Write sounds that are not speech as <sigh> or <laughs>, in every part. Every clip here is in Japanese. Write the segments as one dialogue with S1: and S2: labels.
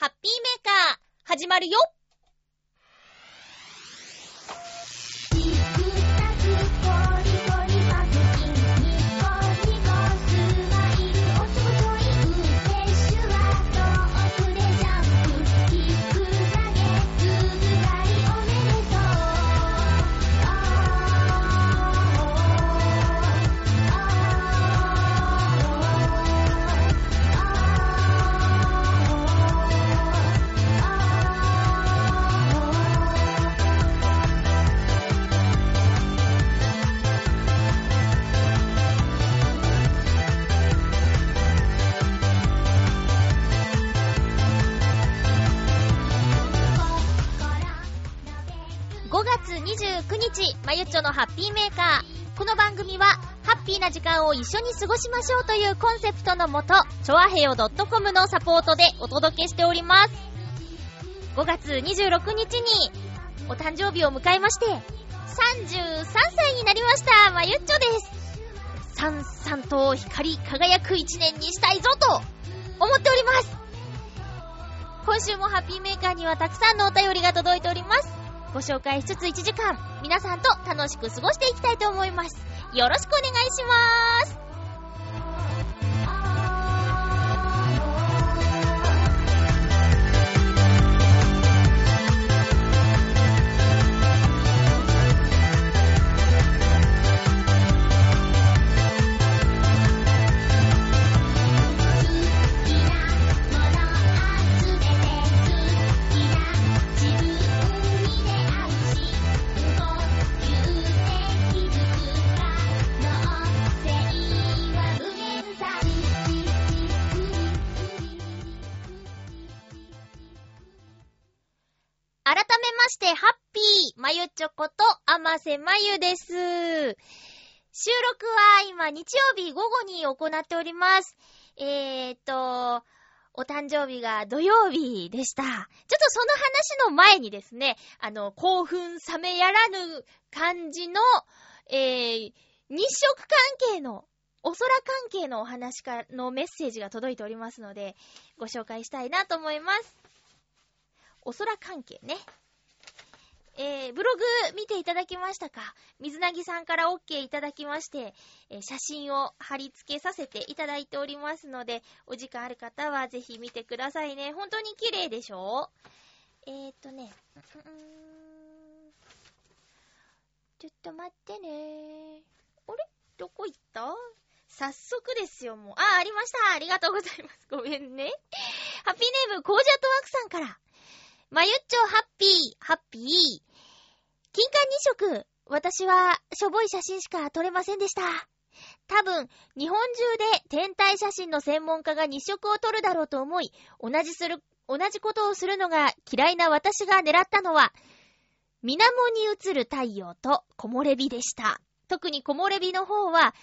S1: ハッピーメーカー、始まるよ。日、まゆっちょのハッピーメーカー。この番組は、ハッピーな時間を一緒に過ごしましょうというコンセプトのもと、ちょあへよ .com のサポートでお届けしております。5月26日に、お誕生日を迎えまして、33歳になりました、まゆっちょです。さんさんと光り輝く一年にしたいぞと、思っております。今週もハッピーメーカーにはたくさんのお便りが届いております。ご紹介しつつ1時間、皆さんと楽しく過ごしていきたいと思います。よろしくお願いします。して、ハッピー、まゆちょこと、あませまゆです。収録は今、日曜日午後に行っております。えーっと、お誕生日が土曜日でした。ちょっとその話の前にですね、あの、興奮冷めやらぬ感じの、えー、日食関係の、お空関係のお話かのメッセージが届いておりますので、ご紹介したいなと思います。お空関係ね。えー、ブログ見ていただきましたか？水なぎさんから OK いただきまして、えー写真を貼り付けさせていただいておりますので、お時間ある方はぜひ見てくださいね。本当に綺麗でしょ？えーっとね、うんちょっと待ってねあれ？どこ行った？早速ですよ、もう。あ、ありました。ありがとうございます。ごめんね。ハッピーネーム、コージアットワークさんから。まゆっちょハッピー、ハッピー。金管二色。私は、しょぼい写真しか撮れませんでした。多分、日本中で天体写真の専門家が二色を撮るだろうと思い、同じする、同じことをするのが嫌いな私が狙ったのは、水面に映る太陽と木漏れ日でした。特に木漏れ日の方は、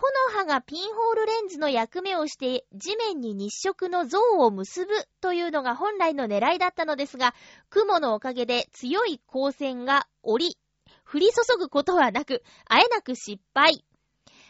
S1: 木の葉がピンホールレンズの役目をして地面に日食の像を結ぶというのが本来の狙いだったのですが、雲のおかげで強い光線が降り、降り注ぐことはなく、あえなく失敗。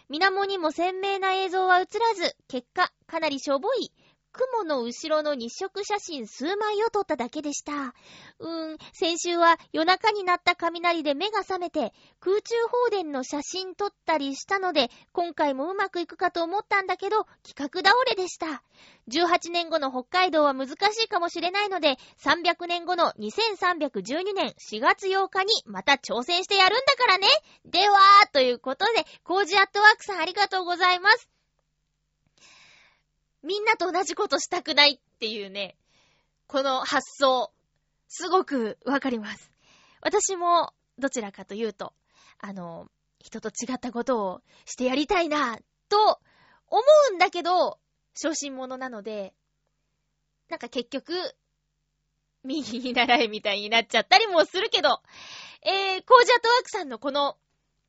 S1: 水面にも鮮明な映像は映らず、結果、かなりしょぼい、雲の後ろの日食写真数枚を撮っただけでした。うーん、先週は夜中になった雷で目が覚めて、空中放電の写真撮ったりしたので、今回もうまくいくかと思ったんだけど、企画倒れでした。18年後の北海道は難しいかもしれないので、300年後の2312年4月8日にまた挑戦してやるんだからね。では、ということで、コージアットワークさんありがとうございます。みんなと同じことしたくないっていうね、この発想、すごくわかります。私も、どちらかというと、あの、人と違ったことをしてやりたいな、と思うんだけど、小心者なので、なんか結局、右に習えみたいになっちゃったりもするけど、えー、コージアットワークさんのこの、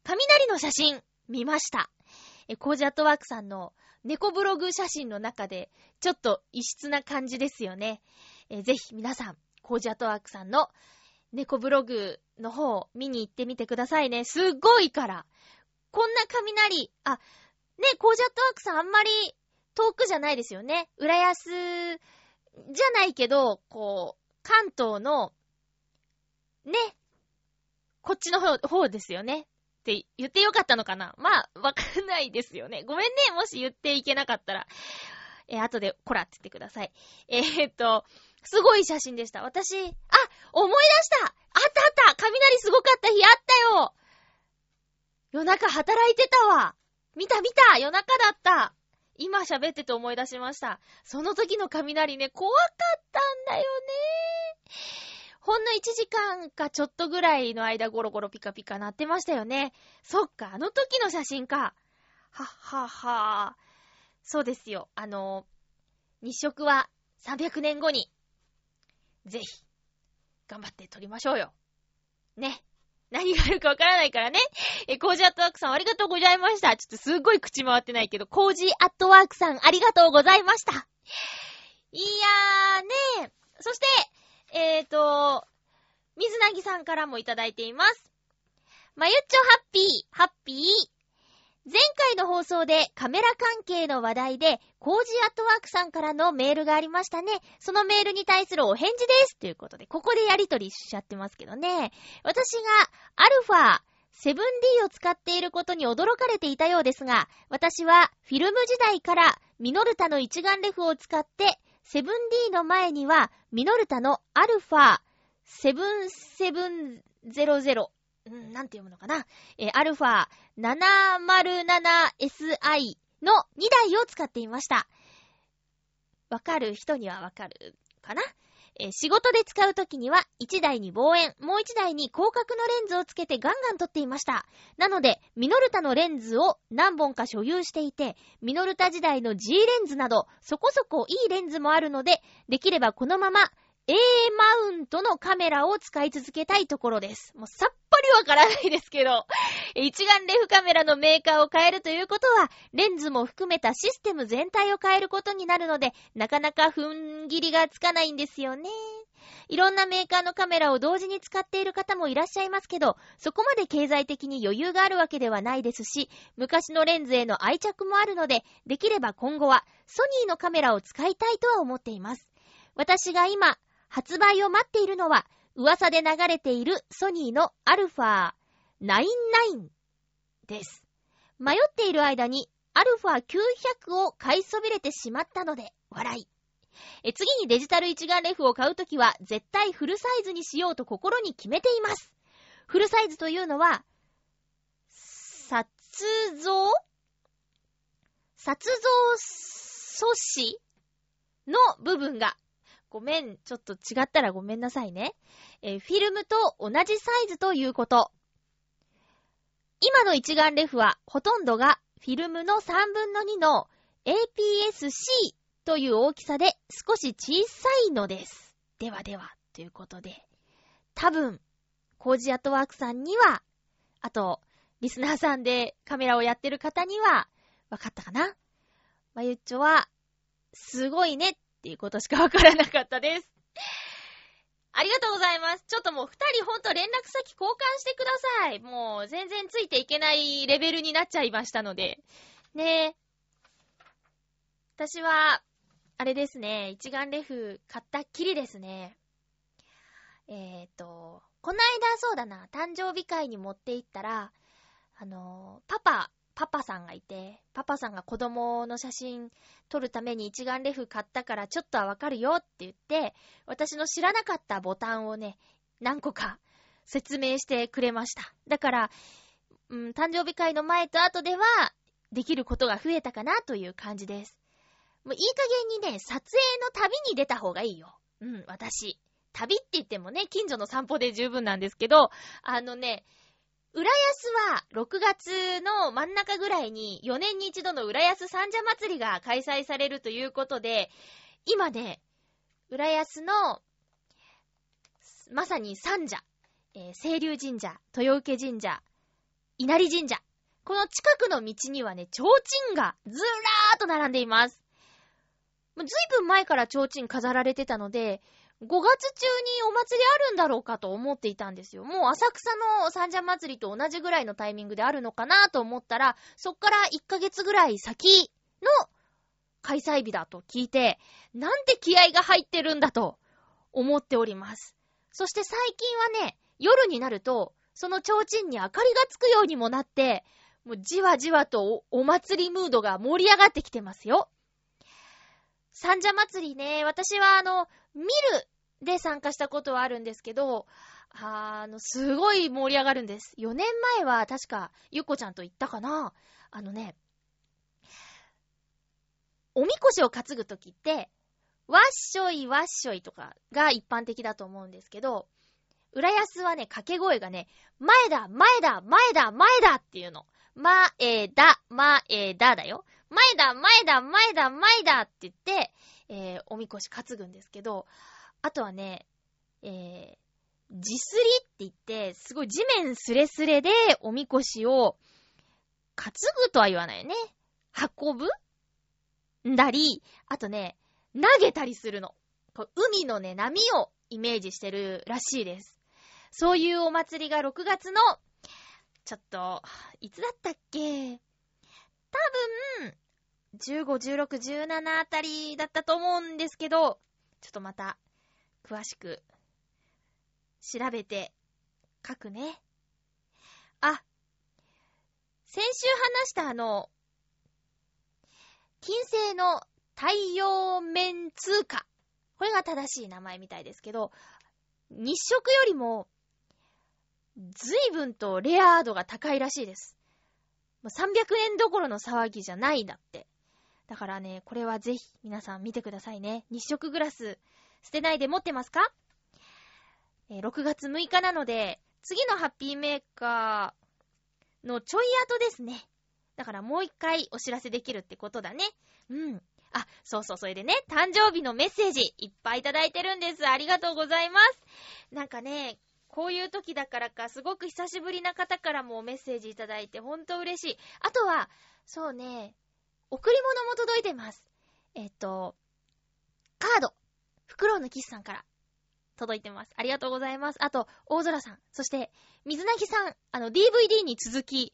S1: 雷の写真、見ました。えー、コージアットワークさんの猫ブログ写真の中で、ちょっと異質な感じですよね。えーぜひ皆さん、コージアトワークさんの猫ブログの方を見に行ってみてくださいね。すっごいから。こんな雷、あ、ね、コージャットワークさんあんまり遠くじゃないですよね。浦安じゃないけど、こう、関東の、ね、こっちの方、方ですよね。って言ってよかったのかな？まあ、わかんないですよね。ごめんね、もし言っていけなかったら。えー、後で、こらって言ってください。えー、っと、すごい写真でした。私、あ、思い出したあったあった雷すごかった日あったよ夜中働いてたわ見た見た夜中だった今喋ってて思い出しました。その時の雷ね、怖かったんだよね。ほんの1時間かちょっとぐらいの間ゴロゴロピカピカ鳴ってましたよね。そっか、あの時の写真か。はっはっは。そうですよ。あの、日食は300年後に、ぜひ、頑張って撮りましょうよ。ね。何があるかわからないからね。え、コージアットワークさんありがとうございました。ちょっとすっごい口回ってないけど、コージアットワークさんありがとうございました。いやーねそして、えーと、水なぎさんからもいただいています。まゆっちょハッピー、ハッピー。前回の放送でカメラ関係の話題で、コージアットワークさんからのメールがありましたね。そのメールに対するお返事です。ということで、ここでやりとりしちゃってますけどね。私がアルファ 7D を使っていることに驚かれていたようですが、私はフィルム時代からミノルタの一眼レフを使って、7D の前にはミノルタのアルファ7700ん、なんて読むのかな？えー、アルファ 707SI の2台を使っていました。わかる？人にはわかるかな？え、仕事で使うときには1台に望遠、もう1台に広角のレンズをつけてガンガン撮っていました。なので、ミノルタのレンズを何本か所有していて、ミノルタ時代の G レンズなど、そこそこいいレンズもあるので、できればこのまま A マウントのカメラを使い続けたいところです。もうさっりわからないですけど、一眼レフカメラのメーカーを変えるということは、レンズも含めたシステム全体を変えることになるので、なかなか踏ん切りがつかないんですよね。いろんなメーカーのカメラを同時に使っている方もいらっしゃいますけど、そこまで経済的に余裕があるわけではないですし、昔のレンズへの愛着もあるので、できれば今後はソニーのカメラを使いたいとは思っています。私が今、発売を待っているのは、噂で流れているソニーのアルファ99です。迷っている間にアルファ900を買いそびれてしまったので、笑い。え次にデジタル一眼レフを買うときは、絶対フルサイズにしようと心に決めています。フルサイズというのは、撮像？撮像素子の部分がごめん、ちょっと違ったらごめんなさいね。えー、フィルムと同じサイズということ。今の一眼レフはほとんどがフィルムの3分の2の APS-C という大きさで少し小さいのです。ではでは、ということで。多分、コージアットワークさんには、あと、リスナーさんでカメラをやってる方には、わかったかなまゆっちょは、すごいねっっていうことしかわからなかったです。ありがとうございます。ちょっともう二人ほんと連絡先交換してください。もう全然ついていけないレベルになっちゃいましたので。ねえ。私は、あれですね、一眼レフ買ったっきりですね。えっ、ー、と、この間そうだな、誕生日会に持って行ったら、あの、パパパパさんがいて、パパさんが子供の写真撮るために一眼レフ買ったからちょっとはわかるよって言って、私の知らなかったボタンをね、何個か説明してくれました。だから、うん、誕生日会の前と後では、できることが増えたかなという感じです。もういい加減にね、撮影の旅に出た方がいいよ。うん、私。旅って言ってもね、近所の散歩で十分なんですけど、あのね、浦安は6月の真ん中ぐらいに4年に一度の浦安三社祭りが開催されるということで、今ね、浦安の、まさに三社、えー、清流神社、豊受神社、稲荷神社。この近くの道にはね、提灯がずらーっと並んでいます。ずいぶん前から提灯飾られてたので、5月中にお祭りあるんだろうかと思っていたんですよ。もう浅草の三社祭りと同じぐらいのタイミングであるのかなと思ったら、そっから1ヶ月ぐらい先の開催日だと聞いて、なんて気合が入ってるんだと思っております。そして最近はね、夜になると、その提灯に明かりがつくようにもなって、もうじわじわとお祭りムードが盛り上がってきてますよ。三社祭りね、私はあの、見るで参加したことはあるんですけど、あの、すごい盛り上がるんです。4年前は確か、ゆっこちゃんと行ったかなあのね、おみこしを担ぐときって、わっしょいわっしょいとかが一般的だと思うんですけど、浦安はね、掛け声がね、前だ、前だ、前だ、前だっていうの。まえだ、まえだだよ。前だ、前だ、前だ、前だって言って、えー、おみこし担ぐんですけど、あとはね、えー、地すりって言って、すごい地面すれすれでおみこしを担ぐとは言わないよね。運ぶんだり、あとね、投げたりするの。海のね、波をイメージしてるらしいです。そういうお祭りが6月の、ちょっと、いつだったっけ？多分、15、16、17あたりだったと思うんですけど、ちょっとまた、詳しく、調べて、書くね。あ、先週話したあの、金星の太陽面通貨。これが正しい名前みたいですけど、日食よりも、随分とレア度が高いらしいです。300円どころの騒ぎじゃないんだって。だからね、これはぜひ皆さん見てくださいね。日食グラス捨てないで持ってますか？えー、6月6日なので、次のハッピーメーカーのちょい後ですね。だからもう一回お知らせできるってことだね。うん。あ、そうそう、それでね、誕生日のメッセージいっぱいいただいてるんです。ありがとうございます。なんかね、こういう時だからか、すごく久しぶりな方からもメッセージいただいて、ほんと嬉しい。あとは、そうね、贈り物も届いてます。えっと、カード。フクロウのキスさんから届いてます。ありがとうございます。あと、大空さん。そして、水なぎさん。あの、DVD に続き、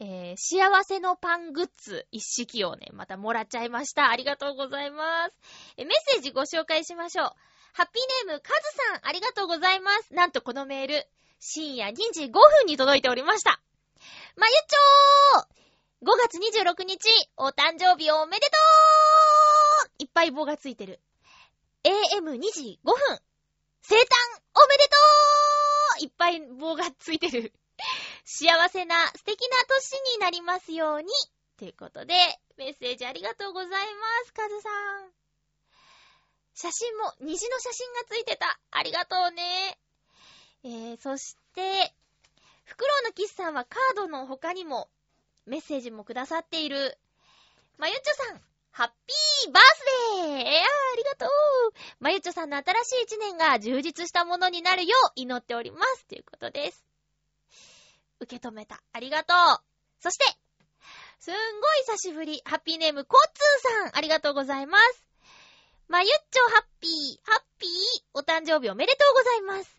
S1: えー、幸せのパングッズ一式をね、またもらっちゃいました。ありがとうございます。え、メッセージご紹介しましょう。ハッピーネーム、カズさん、ありがとうございます。なんとこのメール、深夜2時5分に届いておりました。まゆちょー !5 月26日、お誕生日おめでとういっぱい棒がついてる。AM2 時5分、生誕おめでとういっぱい棒がついてる。幸せな素敵な年になりますように。ということで、メッセージありがとうございます、カズさん。写真も、虹の写真がついてた。ありがとうね。えー、そして、フクロウのキスさんはカードの他にも、メッセージもくださっている。まゆっちょさん、ハッピーバースデーえー、ありがとうまゆちょさんの新しい一年が充実したものになるよう祈っております。ということです。受け止めた。ありがとう。そして、すんごい久しぶり。ハッピーネーム、コッツーさん。ありがとうございます。まゆっちょハッピー、ハッピー、お誕生日おめでとうございます。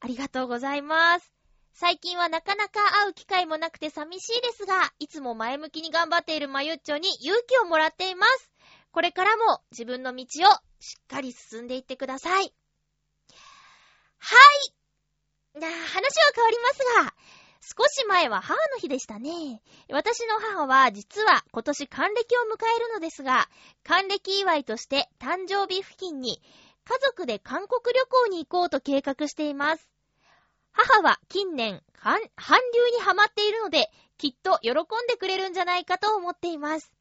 S1: ありがとうございます。最近はなかなか会う機会もなくて寂しいですが、いつも前向きに頑張っているまゆっちょに勇気をもらっています。これからも自分の道をしっかり進んでいってください。はいなあ、話は変わりますが、少し前は母の日でしたね。私の母は実は今年還暦を迎えるのですが、還暦祝いとして誕生日付近に家族で韓国旅行に行こうと計画しています。母は近年、韓流にハマっているので、きっと喜んでくれるんじゃないかと思っています。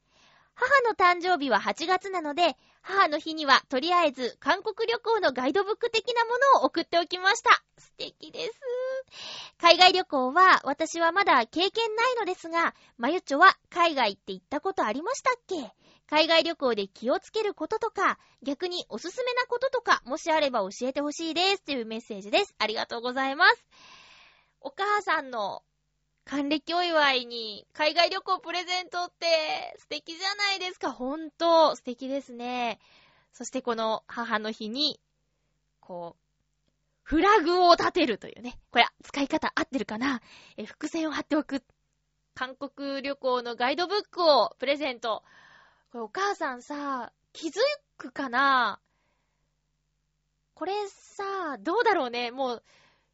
S1: 母の誕生日は8月なので、母の日にはとりあえず韓国旅行のガイドブック的なものを送っておきました。素敵です。海外旅行は私はまだ経験ないのですが、まゆちょは海外って行ったことありましたっけ？海外旅行で気をつけることとか、逆におすすめなこととか、もしあれば教えてほしいです。というメッセージです。ありがとうございます。お母さんの還暦お祝いに海外旅行プレゼントって素敵じゃないですか。ほんと素敵ですね。そしてこの母の日に、こう、フラグを立てるというね。これ、使い方合ってるかな？え、伏線を貼っておく。韓国旅行のガイドブックをプレゼント。これお母さんさ、気づくかな？これさ、どうだろうね。もう、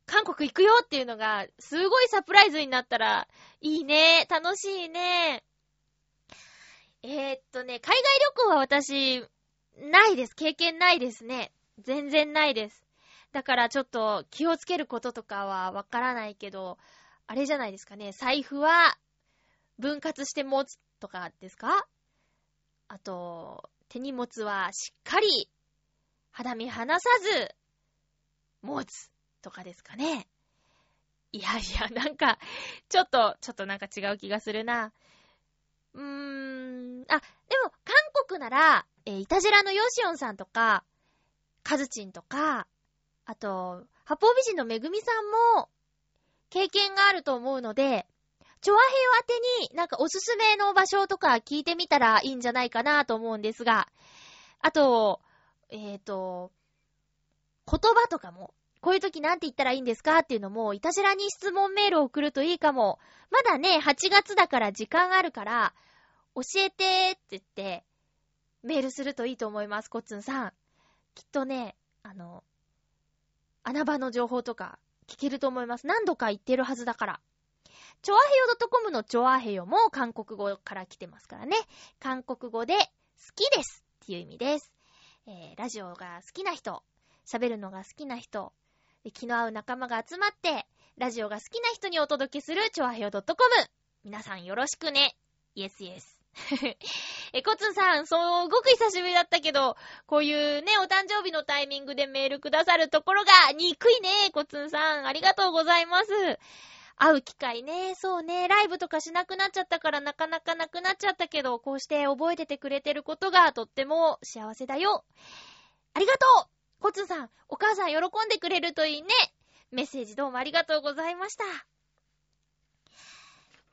S1: 韓国行くよっていうのが、すごいサプライズになったら、いいね。楽しいね。えー、っとね、海外旅行は私、ないです。経験ないですね。全然ないです。だからちょっと気をつけることとかはわからないけど、あれじゃないですかね。財布は分割して持つとかですか？あと、手荷物はしっかり肌身離さず持つとかですかね。いやいや、なんか、ちょっと、<laughs> ちょっとなんか違う気がするな。うーん、あ、でも、韓国なら、えー、イタジラのヨシオンさんとか、カズチンとか、あと、八方美人のめぐみさんも、経験があると思うので、チョアヘイ宛てになんかおすすめの場所とか聞いてみたらいいんじゃないかなと思うんですが、あと、えっ、ー、と、言葉とかも、こういう時なんて言ったらいいんですかっていうのも、いたじらに質問メールを送るといいかも。まだね、8月だから時間あるから、教えてって言って、メールするといいと思います、コッツンさん。きっとね、あの、穴場の情報とか聞けると思います。何度か言ってるはずだから。チョアヘヨ .com のチョアヘヨも韓国語から来てますからね。韓国語で好きですっていう意味です。えー、ラジオが好きな人、喋るのが好きな人、気の合う仲間が集まって、ラジオが好きな人にお届けするチョアヘヨ .com。皆さんよろしくね。イエスイエス。え、コツンさん、すごく久しぶりだったけど、こういうね、お誕生日のタイミングでメールくださるところが憎いね、コツンさん。ありがとうございます。会う機会ね、そうね、ライブとかしなくなっちゃったからなかなかなくなっちゃったけど、こうして覚えててくれてることがとっても幸せだよ。ありがとうコツさん、お母さん喜んでくれるといいね。メッセージどうもありがとうございました。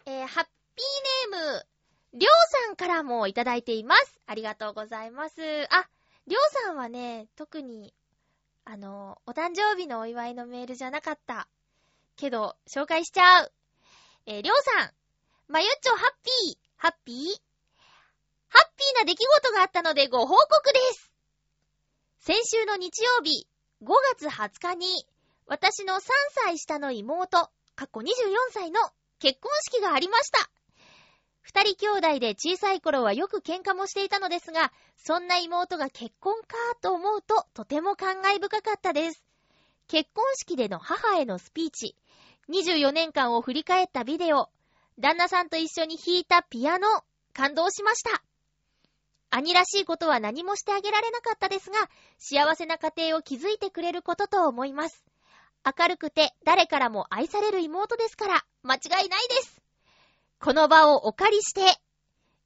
S1: えー、ハッピーネーム、りょうさんからもいただいています。ありがとうございます。あ、りょうさんはね、特に、あの、お誕生日のお祝いのメールじゃなかった。けど、紹介しちゃう。えー、りょうさん、まゆっちょハッピー、ハッピー？ハッピーな出来事があったのでご報告です。先週の日曜日、5月20日に、私の3歳下の妹、かっこ24歳の結婚式がありました。二人兄弟で小さい頃はよく喧嘩もしていたのですが、そんな妹が結婚かと思うととても感慨深かったです。結婚式での母へのスピーチ、24年間を振り返ったビデオ、旦那さんと一緒に弾いたピアノ、感動しました。兄らしいことは何もしてあげられなかったですが、幸せな家庭を築いてくれることと思います。明るくて誰からも愛される妹ですから、間違いないです。この場をお借りして、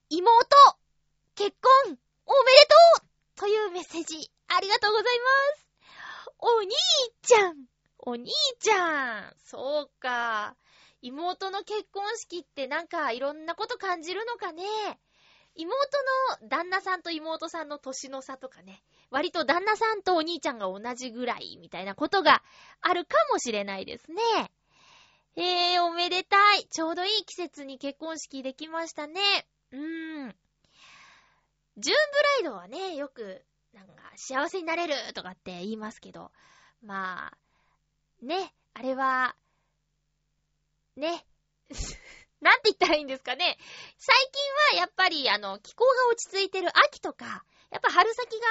S1: 妹、結婚、おめでとうというメッセージ、ありがとうございます。お兄ちゃんお兄ちゃんそうか。妹の結婚式ってなんかいろんなこと感じるのかね妹の旦那さんと妹さんの年の差とかね、割と旦那さんとお兄ちゃんが同じぐらいみたいなことがあるかもしれないですね。えー、おめでたい。ちょうどいい季節に結婚式できましたね。うーん。ジューンブライドはね、よく、なんか、幸せになれるとかって言いますけど、まあ、ね、あれは、ね、<laughs> なんて言ったらいいんですかね。最近はやっぱりあの、気候が落ち着いてる秋とか、やっぱ春先が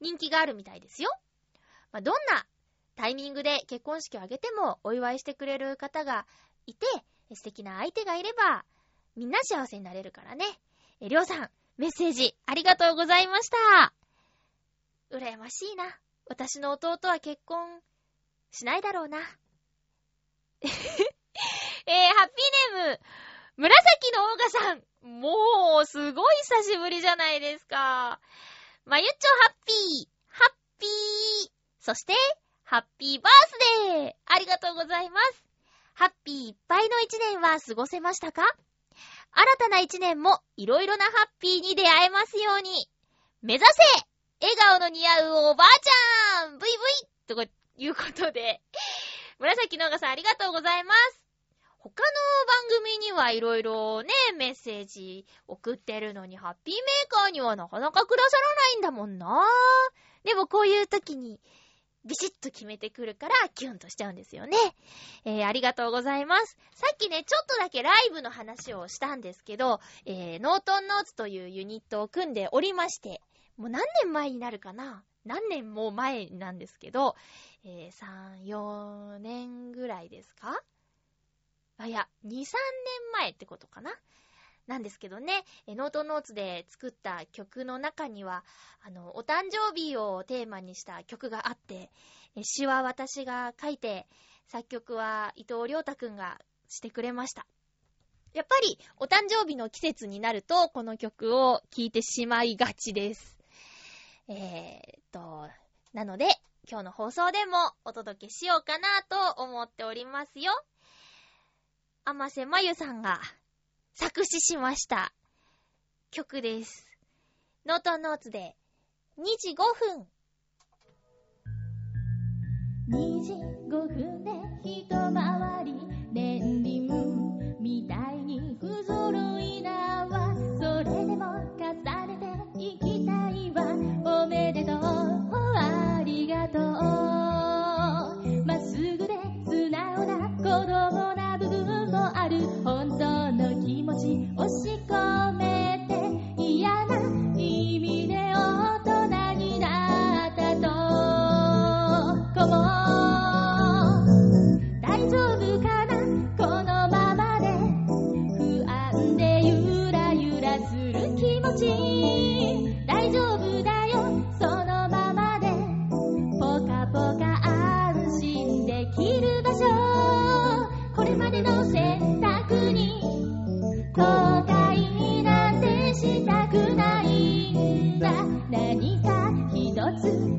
S1: 人気があるみたいですよ。まあ、どんなタイミングで結婚式を挙げてもお祝いしてくれる方がいて、素敵な相手がいれば、みんな幸せになれるからね。え、りょうさん、メッセージありがとうございました。羨ましいな。私の弟は結婚しないだろうな。<laughs> えー、ハッピーネーム、紫のオーガさん。もう、すごい久しぶりじゃないですか。まゆっちょハッピー、ハッピー。そして、ハッピーバースデーありがとうございます。ハッピーいっぱいの一年は過ごせましたか？新たな一年もいろいろなハッピーに出会えますように。目指せ笑顔の似合うおばあちゃんブイブイということで、<laughs> 紫のがさんありがとうございます。
S2: 他の番組にはいろいろね、メッセージ送ってるのに、ハッピーメーカーにはなかなかくださらないんだもんな。でもこういう時に、ビシッと決めてくるから、キュンとしちゃうんですよね。えー、ありがとうございます。さっきね、ちょっとだけライブの話をしたんですけど、えー、ノートンノーツというユニットを組んでおりまして、もう何年前になるかな？何年も前なんですけど、えー、3、4年ぐらいですか？あ、いや、2、3年前ってことかな？なんですけどね、ノートノーツで作った曲の中には、あの、お誕生日をテーマにした曲があって、詩は私が書いて、作曲は伊藤良太くんがしてくれました。やっぱり、お誕生日の季節になると、この曲を聴いてしまいがちです。えー、っと、なので、今日の放送でもお届けしようかなと思っておりますよ。甘瀬まゆさんが作詞しました。曲です。ノートノーツで2時5分。
S1: 2時5分で一回り年輪みたいに不揃いだわそれでも重ねて行きたいわおめでとう。ありがとう。まっすぐで素直な子供な部分もある。本当の気持ち押し込め。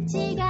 S1: 違っ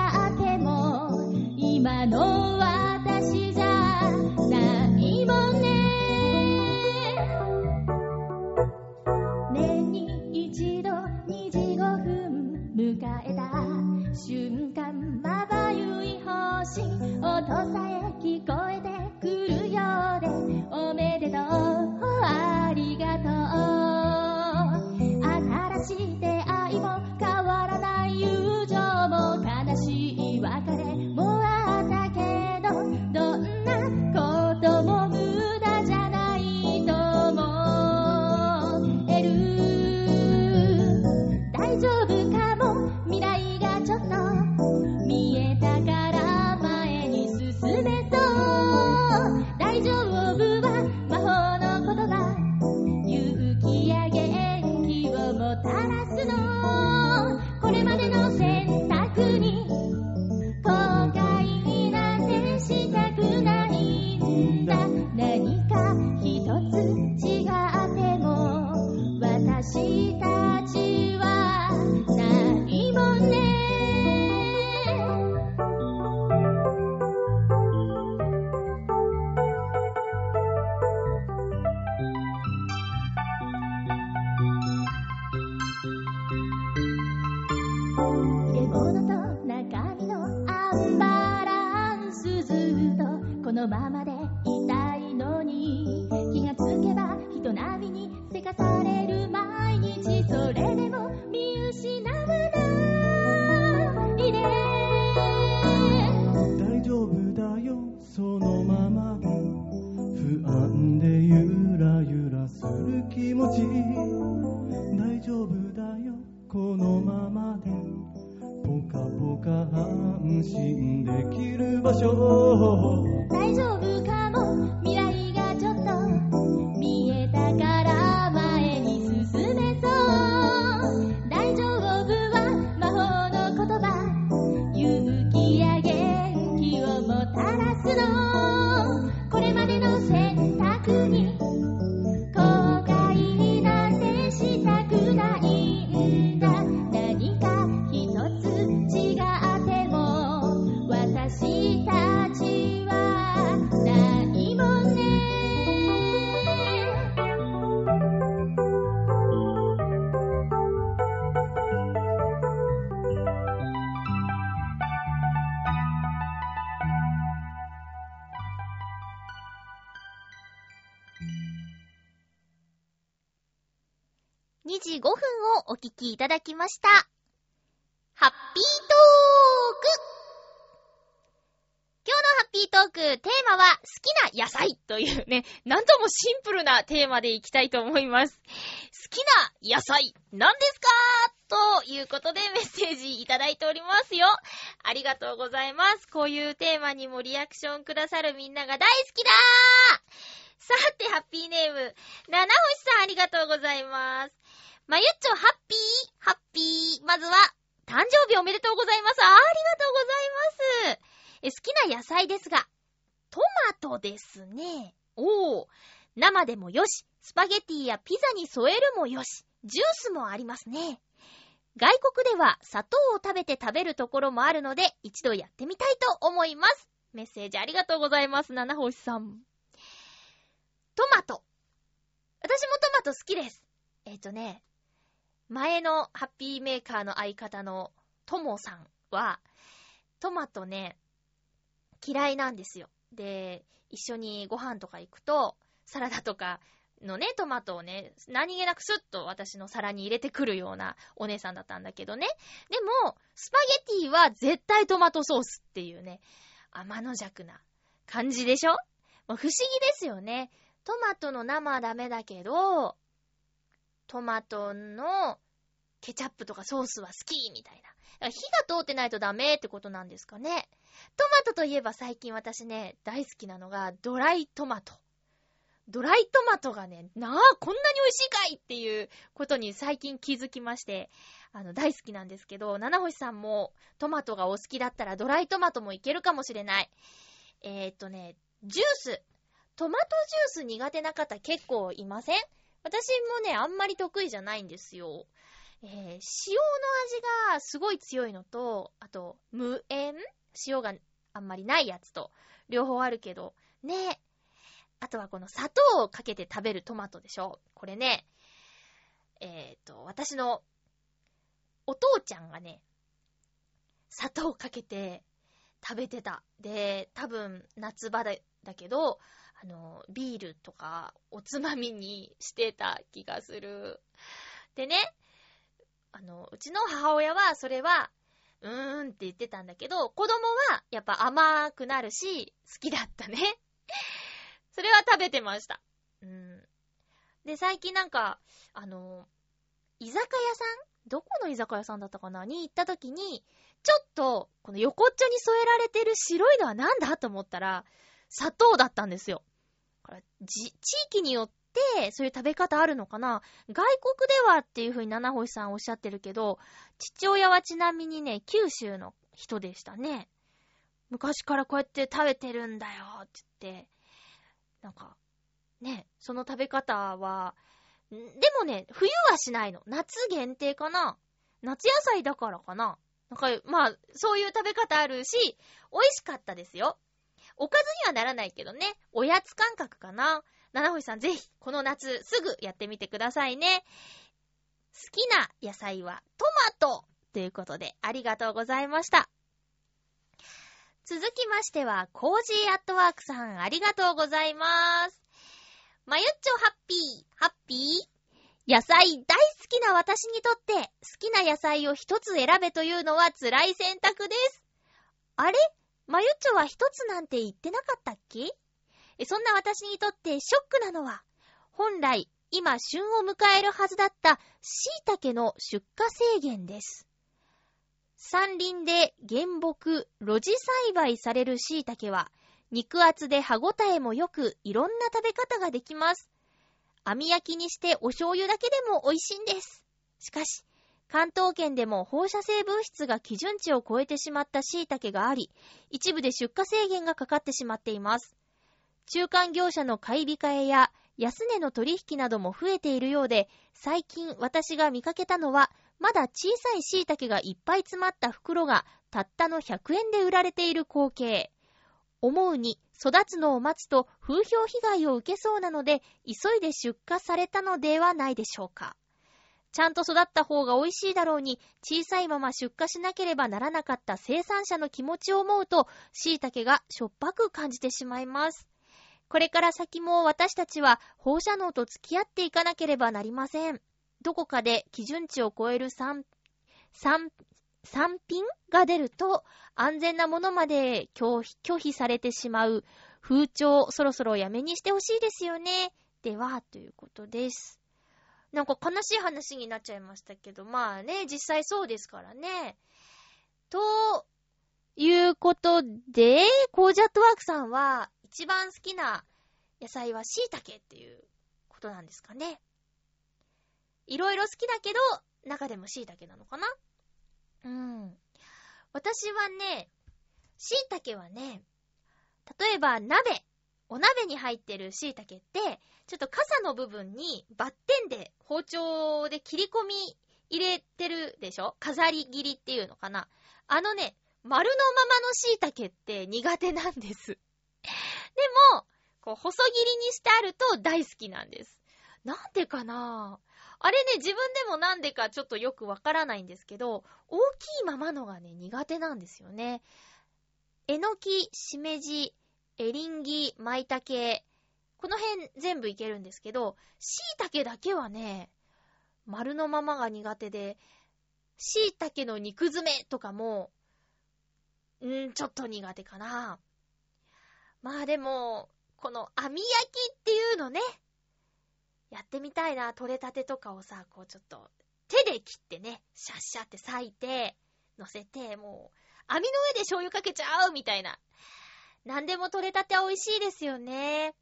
S3: き
S1: いただきました。ハッピートーク今日のハッピートーク、テーマは好きな野菜というね、なんともシンプルなテーマでいきたいと思います。好きな野菜、何ですか？ということでメッセージいただいておりますよ。ありがとうございます。こういうテーマにもリアクションくださるみんなが大好きださて、ハッピーネーム、七星さんありがとうございます。まゆっちょ、ハッピーハッピーまずは、誕生日おめでとうございます。あありがとうございます。え好きな野菜ですが、トマトですね。おー。生でもよし、スパゲティやピザに添えるもよし、ジュースもありますね。外国では砂糖を食べて食べるところもあるので、一度やってみたいと思います。メッセージありがとうございます。七星さん。トマト。私もトマト好きです。えっ、とね、前のハッピーメーカーの相方のともさんは、トマトね、嫌いなんですよ。で、一緒にご飯とか行くと、サラダとかのね、トマトをね、何気なくスッと私の皿に入れてくるようなお姉さんだったんだけどね。でも、スパゲティは絶対トマトソースっていうね、甘の弱な感じでしょ？もう不思議ですよね。トマトの生はダメだけど、トマトのケチャップとかソースは好きみたいな。火が通ってないとダメってことなんですかね。トマトといえば最近私ね、大好きなのがドライトマト。ドライトマトがね、なあ、こんなに美味しいかいっていうことに最近気づきまして、あの、大好きなんですけど、七星さんもトマトがお好きだったらドライトマトもいけるかもしれない。えー、っとね、ジュース。トマトジュース苦手な方結構いません？私もね、あんまり得意じゃないんですよ。えー、塩の味がすごい強いのと、あと、無塩？塩があんまりないやつと、両方あるけど、ね。あとはこの砂糖をかけて食べるトマトでしょ。これね、えっ、と、私のお父ちゃんがね、砂糖をかけて食べてた。で、多分夏場だだけど、あの、ビールとかおつまみにしてた気がする。でね、あの、うちの母親はそれは、うーんって言ってたんだけど、子供はやっぱ甘くなるし、好きだったね。それは食べてました。うん。で、最近なんか、あの、居酒屋さん？どこの居酒屋さんだったかな？に行った時に、ちょっと、この横っちょに添えられてる白いのはなんだ？と思ったら、砂糖だったんですよ。地域によって、そういう食べ方あるのかな？外国ではっていう風に七星さんおっしゃってるけど、父親はちなみにね、九州の人でしたね。昔からこうやって食べてるんだよって言って、なんか、ね、その食べ方は、でもね、冬はしないの。夏限定かな夏野菜だからかななんか、まあ、そういう食べ方あるし、美味しかったですよ。おかずにはならないけどね、おやつ感覚かな。七星さんぜひ、この夏すぐやってみてくださいね。好きな野菜はトマトということで、ありがとうございました。続きましては、コージーアットワークさん、ありがとうございます。まゆっちょハッピー、ハッピー野菜大好きな私にとって、好きな野菜を一つ選べというのは辛い選択です。あれ？まゆっちょは一つなんて言ってなかったっけ？そんな私にとってショックなのは、本来、今旬を迎えるはずだった椎茸の出荷制限です。山林で原木、露地栽培される椎茸は、肉厚で歯ごたえも良く、いろんな食べ方ができます。網焼きにしてお醤油だけでも美味しいんです。しかし、関東圏でも放射性物質が基準値を超えてしまった椎茸があり、一部で出荷制限がかかってしまっています。中間業者の買い控えや安値の取引なども増えているようで、最近私が見かけたのは、まだ小さい椎茸がいっぱい詰まった袋がたったの100円で売られている光景。思うに育つのを待つと風評被害を受けそうなので、急いで出荷されたのではないでしょうか。ちゃんと育った方が美味しいだろうに、小さいまま出荷しなければならなかった生産者の気持ちを思うと、椎茸がしょっぱく感じてしまいます。これから先も私たちは放射能と付き合っていかなければなりません。どこかで基準値を超える産、産、産品が出ると、安全なものまで拒否拒否されてしまう風潮、そろそろやめにしてほしいですよね。では、ということです。なんか悲しい話になっちゃいましたけど、まあね、実際そうですからね。ということで、コージャットワークさんは一番好きな野菜は椎茸っていうことなんですかね。いろいろ好きだけど、中でも椎茸なのかなうん。私はね、椎茸はね、例えば鍋、お鍋に入ってる椎茸って、ちょっと傘の部分にバッテンで包丁で切り込み入れてるでしょ？飾り切りっていうのかな？あのね、丸のままの椎茸って苦手なんです。<laughs> でも、こう、細切りにしてあると大好きなんです。なんでかな？あれね、自分でもなんでかちょっとよくわからないんですけど、大きいままのがね、苦手なんですよね。えのき、しめじ、エリンギ、マイタケ、この辺全部いけるんですけど、椎茸だけはね、丸のままが苦手で、椎茸の肉詰めとかも、んーちょっと苦手かな。まあでも、この網焼きっていうのね、やってみたいな。取れたてとかをさ、こうちょっと、手で切ってね、シャッシャって裂いて、乗せて、もう、網の上で醤油かけちゃうみたいな。なんでも取れたては美味しいですよね。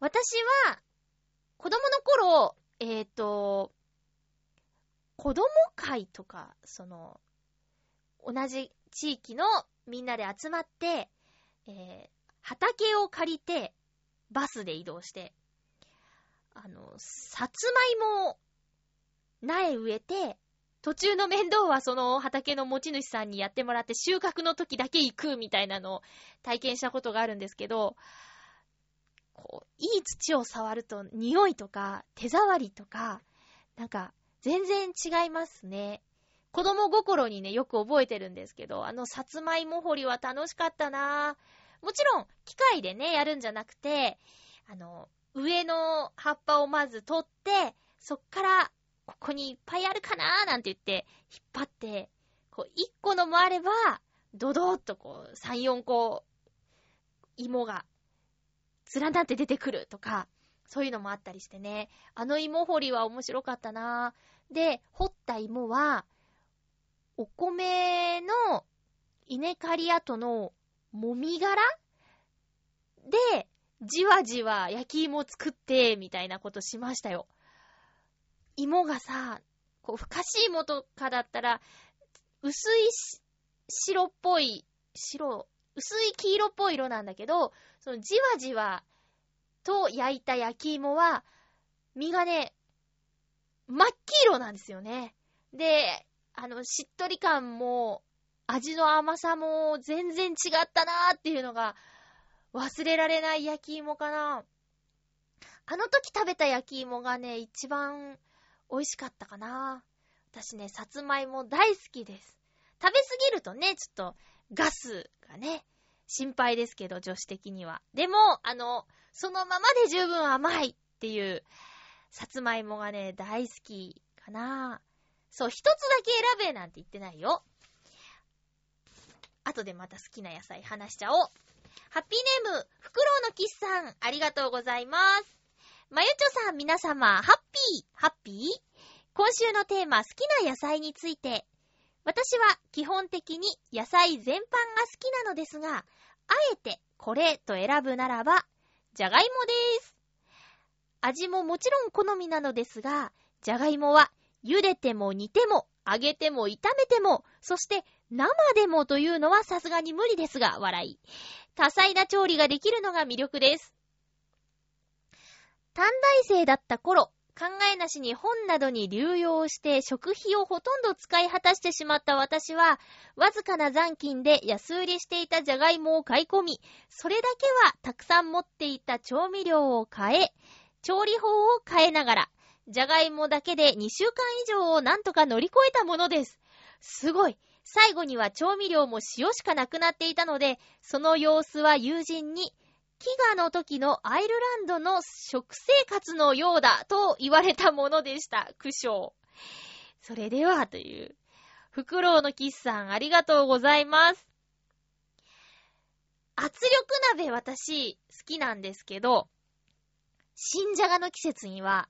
S1: 私は、子供の頃、えっ、ー、と、子供会とか、その、同じ地域のみんなで集まって、えー、畑を借りて、バスで移動して、あの、さつまいもを苗植えて、途中の面倒はその畑の持ち主さんにやってもらって収穫の時だけ行くみたいなのを体験したことがあるんですけど、こう、いい土を触ると匂いとか手触りとか、なんか全然違いますね。子供心にね、よく覚えてるんですけど、あのさつまいも掘りは楽しかったなぁ。もちろん、機械でね、やるんじゃなくて、あの、上の葉っぱをまず取って、そっから、ここにいっぱいあるかなーなんて言って、引っ張って、こう、一個のもあれば、ドドーっとこう、三、四個、芋が、連なって出てくるとか、そういうのもあったりしてね。あの芋掘りは面白かったなで、掘った芋は、お米の稲刈り跡のもみ殻で、じわじわ焼き芋作って、みたいなことしましたよ。芋がさ、こう、ふかし芋とかだったら、薄い白っぽい、白、薄い黄色っぽい色なんだけど、そのじわじわと焼いた焼き芋は、身がね、真っ黄色なんですよね。で、あの、しっとり感も、味の甘さも全然違ったなーっていうのが、忘れられない焼き芋かな。あの時食べた焼き芋がね、一番美味しかったかな。私ね、さつまいも大好きです。食べすぎるとね、ちょっとガスがね、心配ですけど、女子的には。でも、あの、そのままで十分甘いっていう、さつまいもがね、大好きかな。そう、一つだけ選べなんて言ってないよ。後でまた好きな野菜話しちゃおう。ハッピーネーム、フクロウのキスさん、ありがとうございます。まゆちょさん、皆様、ハッピー、ハッピー？今週のテーマ、好きな野菜について。私は基本的に野菜全般が好きなのですが、あえてこれと選ぶならば、じゃがいもです。味ももちろん好みなのですが、じゃがいもは茹でても煮ても揚げても炒めても、そして生でもというのはさすがに無理ですが、笑い。多彩な調理ができるのが魅力です。短大生だった頃、考えなしに本などに流用して食費をほとんど使い果たしてしまった私は、わずかな残金で安売りしていたじゃがいもを買い込み、それだけはたくさん持っていた調味料を変え、調理法を変えながら、じゃがいもだけで2週間以上をなんとか乗り越えたものです。すごい。最後には調味料も塩しかなくなっていたので、その様子は友人に、飢餓の時のアイルランドの食生活のようだと言われたものでした。<laughs> 苦笑。それでは、という。フクロウのキスさん、ありがとうございます。圧力鍋私好きなんですけど、新じゃがの季節には、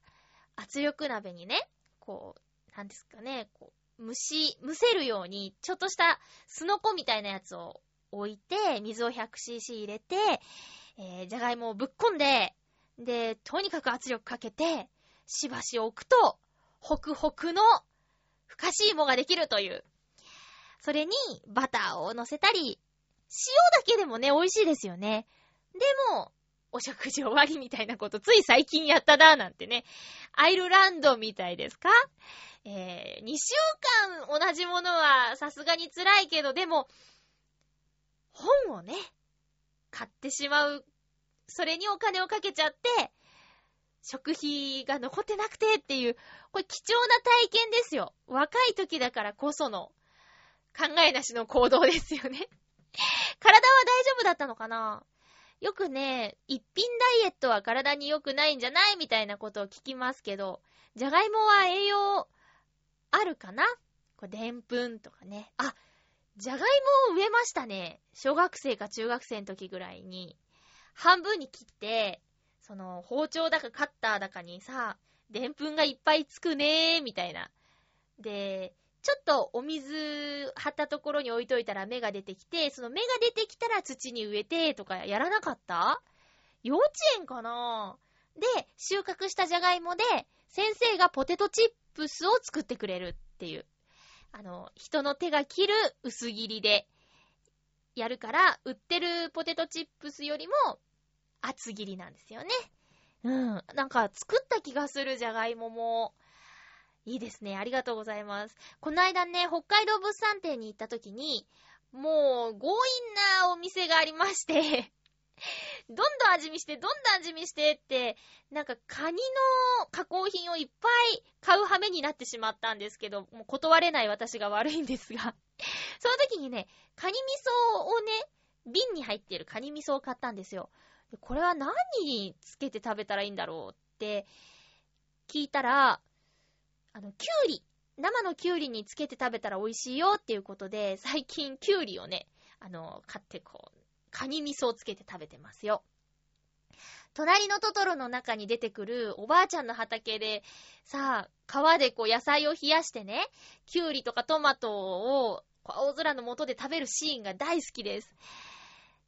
S1: 圧力鍋にね、こう、なんですかね、こう、蒸し、蒸せるように、ちょっとしたすのこみたいなやつを置いて、水を 100cc 入れて、えー、じゃがいもをぶっこんで、で、とにかく圧力かけて、しばし置くと、ホクホクの、ふかし芋ができるという。それに、バターを乗せたり、塩だけでもね、美味しいですよね。でも、お食事終わりみたいなこと、つい最近やったな、なんてね。アイルランドみたいですか？えー、2週間同じものはさすがに辛いけど、でも、本をね、買ってしまう。それにお金をかけちゃって、食費が残ってなくてっていう、これ貴重な体験ですよ。若い時だからこその考えなしの行動ですよね。<laughs> 体は大丈夫だったのかな？よくね、一品ダイエットは体に良くないんじゃないみたいなことを聞きますけど、じゃがいもは栄養あるかな？これ、でんぷんとかね。あ、じゃがいもを植えましたね。小学生か中学生の時ぐらいに。半分に切って、その、包丁だかカッターだかにさ、でんぷんがいっぱいつくねー、みたいな。で、ちょっとお水張ったところに置いといたら芽が出てきて、その芽が出てきたら土に植えてとかやらなかった？幼稚園かな？で、収穫したじゃがいもで、先生がポテトチップスを作ってくれるっていう。あの、人の手が切る薄切りでやるから、売ってるポテトチップスよりも厚切りなんですよね。うん。なんか作った気がするじゃがいもも。いいですね。ありがとうございます。この間ね、北海道物産展に行った時に、もう強引なお店がありまして、どんどん味見して、どんどん味見してって、なんかカニの加工品をいっぱい買う羽目になってしまったんですけど、もう断れない私が悪いんですが、<laughs> その時にね、カニ味噌をね、瓶に入っているカニ味噌を買ったんですよ。これは何につけて食べたらいいんだろうって聞いたら、あの、キュウリ、生のキュウリにつけて食べたら美味しいよっていうことで、最近キュウリをね、あの、買ってこう、カニ味噌をつけて食べてますよ。隣のトトロの中に出てくるおばあちゃんの畑で、さあ、川でこう野菜を冷やしてね、キュウリとかトマトを青空の下で食べるシーンが大好きです。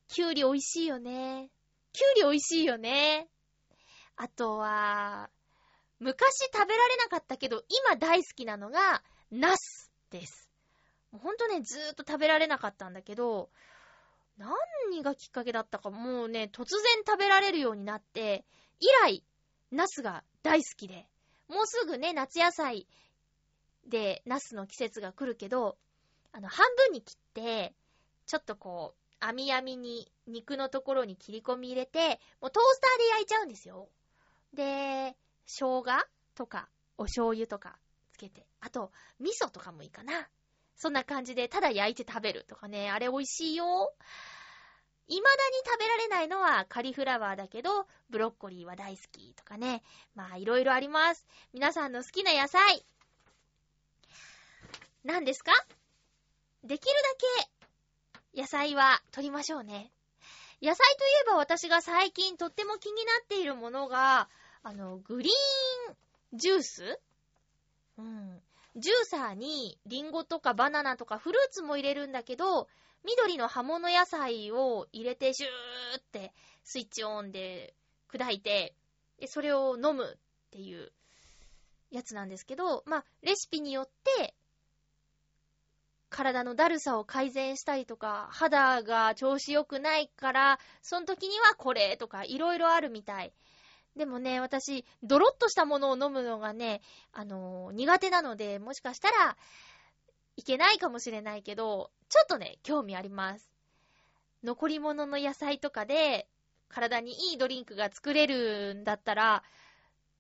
S1: キュウリ美味しいよね。キュウリ美味しいよね。あとは、昔食べられなかったけど、今大好きなのが、ナスです。ほんとね、ずーっと食べられなかったんだけど、何がきっかけだったか、もうね、突然食べられるようになって、以来、ナスが大好きで、もうすぐね、夏野菜でナスの季節が来るけど、あの、半分に切って、ちょっとこう、網網に肉のところに切り込み入れて、もうトースターで焼いちゃうんですよ。で、生姜とか、お醤油とかつけて、あと、味噌とかもいいかな。そんな感じで、ただ焼いて食べるとかね、あれ美味しいよ。未だに食べられないのはカリフラワーだけど、ブロッコリーは大好きとかね。まあ、いろいろあります。皆さんの好きな野菜。何ですか？できるだけ野菜は取りましょうね。野菜といえば私が最近とっても気になっているものが、あの、グリーンジュース？うん。ジューサーにリンゴとかバナナとかフルーツも入れるんだけど、緑の葉物野菜を入れてシューってスイッチオンで砕いて、で、それを飲むっていうやつなんですけど、まあ、レシピによって、体のだるさを改善したりとか、肌が調子良くないから、その時にはこれとか、いろいろあるみたい。でもね、私、ドロッとしたものを飲むのがね、あのー苦手なので、もしかしたらいけないかもしれないけど、ちょっとね、興味あります。残り物の野菜とかで、体にいいドリンクが作れるんだったら、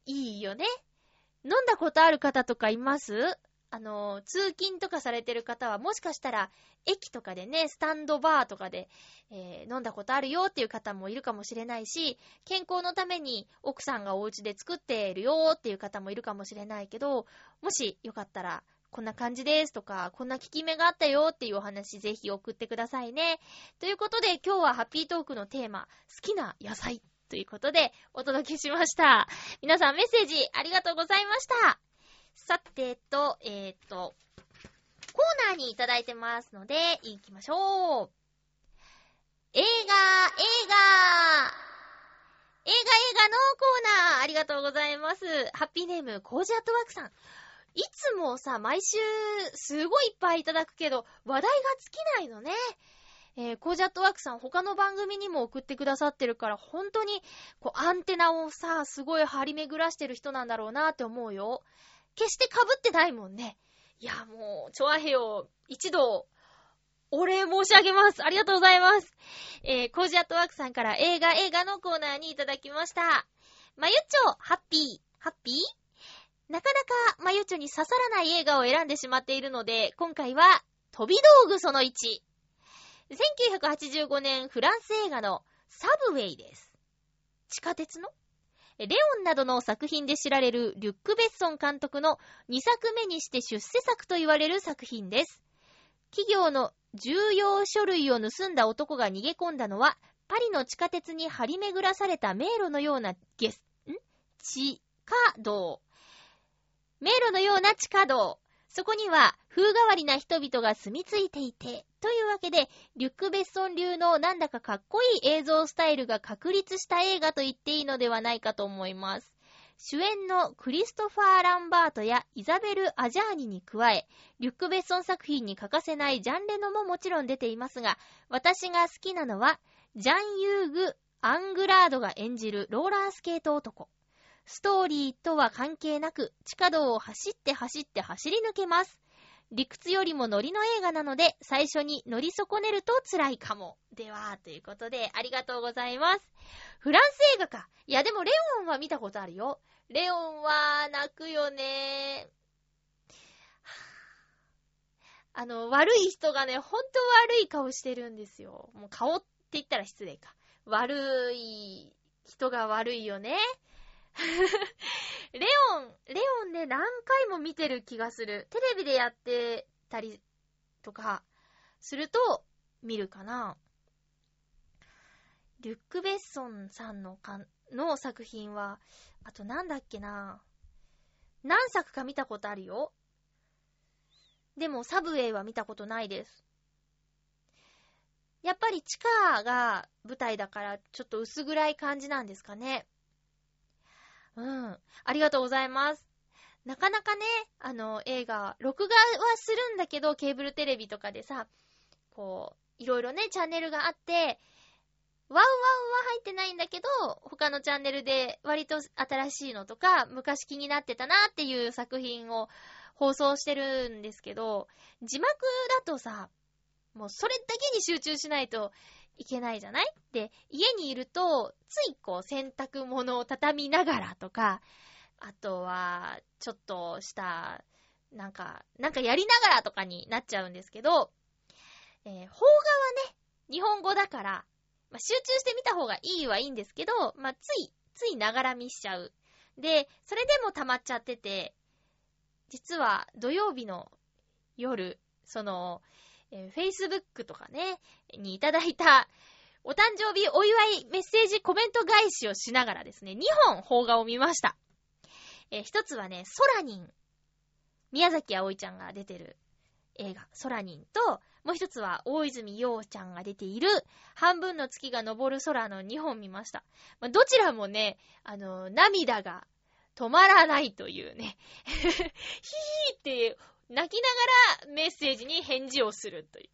S1: いいよね。飲んだことある方とかいます？あの、通勤とかされてる方は、もしかしたら、駅とかでね、スタンドバーとかで、えー飲んだことあるよっていう方もいるかもしれないし、健康のために奥さんがお家で作っているよっていう方もいるかもしれないけど、もしよかったら、こんな感じですとか、こんな効き目があったよっていうお話ぜひ送ってくださいね。ということで、今日はハッピートークのテーマ、好きな野菜ということでお届けしました。皆さんメッセージありがとうございました。さてと、えー、と、コーナーにいただいてますので、行きましょう。映画、映画、映画映画のコーナー、ありがとうございます。ハッピーネーム、コージアットワークさん。いつもさ、毎週、すごいいっぱいいただくけど、話題が尽きないのね。えー、コージャットワークさん他の番組にも送ってくださってるから、本当に、こう、アンテナをさ、すごい張り巡らしてる人なんだろうなって思うよ。決して被ってないもんね。いや、もう、チョアヘヨ、一度、お礼申し上げます。ありがとうございます。えー、コージアットワークさんから映画映画のコーナーにいただきました。まゆっちょ、ハッピー、ハッピー？なかなかまゆっちょに刺さらない映画を選んでしまっているので、今回は、飛び道具その1。1985年フランス映画のサブウェイです。地下鉄の？レオンなどの作品で知られるリュック・ベッソン監督の2作目にして出世作と言われる作品です。企業の重要書類を盗んだ男が逃げ込んだのは、パリの地下鉄に張り巡らされた迷路のようなゲス、ん？地下道。迷路のような地下道。そこには風変わりな人々が住み着いていて、というわけで、リュック・ベッソン流のなんだかかっこいい映像スタイルが確立した映画と言っていいのではないかと思います。主演のクリストファー・ランバートやイザベル・アジャーニに加え、リュック・ベッソン作品に欠かせないジャンレノももちろん出ていますが、私が好きなのは、ジャン・ユーグ・アングラードが演じるローラースケート男。ストーリーとは関係なく、地下道を走って走って走り抜けます。理屈よりもノリの映画なので、最初に乗り損ねると辛いかも。では、ということで、ありがとうございます。フランス映画か。いや、でもレオンは見たことあるよ。レオンは泣くよね。<sighs> あの、悪い人がね、ほんと悪い顔してるんですよ。もう顔って言ったら失礼か。悪い人が悪いよね。<laughs> レオン、レオンね、何回も見てる気がする。テレビでやってたりとか、すると、見るかな。リュック・ベッソンさんのかの作品は、あとなんだっけな。何作か見たことあるよ。でも、サブウェイは見たことないです。やっぱり地下が舞台だから、ちょっと薄暗い感じなんですかね。うん。ありがとうございます。なかなかね、あの、映画、録画はするんだけど、ケーブルテレビとかでさ、こう、いろいろね、チャンネルがあって、ワウワウは入ってないんだけど、他のチャンネルで割と新しいのとか、昔気になってたなっていう作品を放送してるんですけど、字幕だとさ、もうそれだけに集中しないといけないじゃない？で、家にいると、ついこう洗濯物を畳みながらとか、あとは、ちょっとした、なんか、なんかやりながらとかになっちゃうんですけど、えー、邦画はね、日本語だから、まあ、集中してみた方がいいはいいんですけど、まあ、つい、ついながら見しちゃう。で、それでも溜まっちゃってて、実は土曜日の夜、その、えー、Facebook とかね、にいただいた、お誕生日お祝いメッセージコメント返しをしながらですね、2本邦画を見ました。えー、一つはね、ソラニン。宮崎葵ちゃんが出てる映画、ソラニンと、もう一つは大泉洋ちゃんが出ている、半分の月が昇る空の2本見ました。まあ、どちらもね、あの、涙が止まらないというね、<laughs> ヒーって泣きながらメッセージに返事をするという。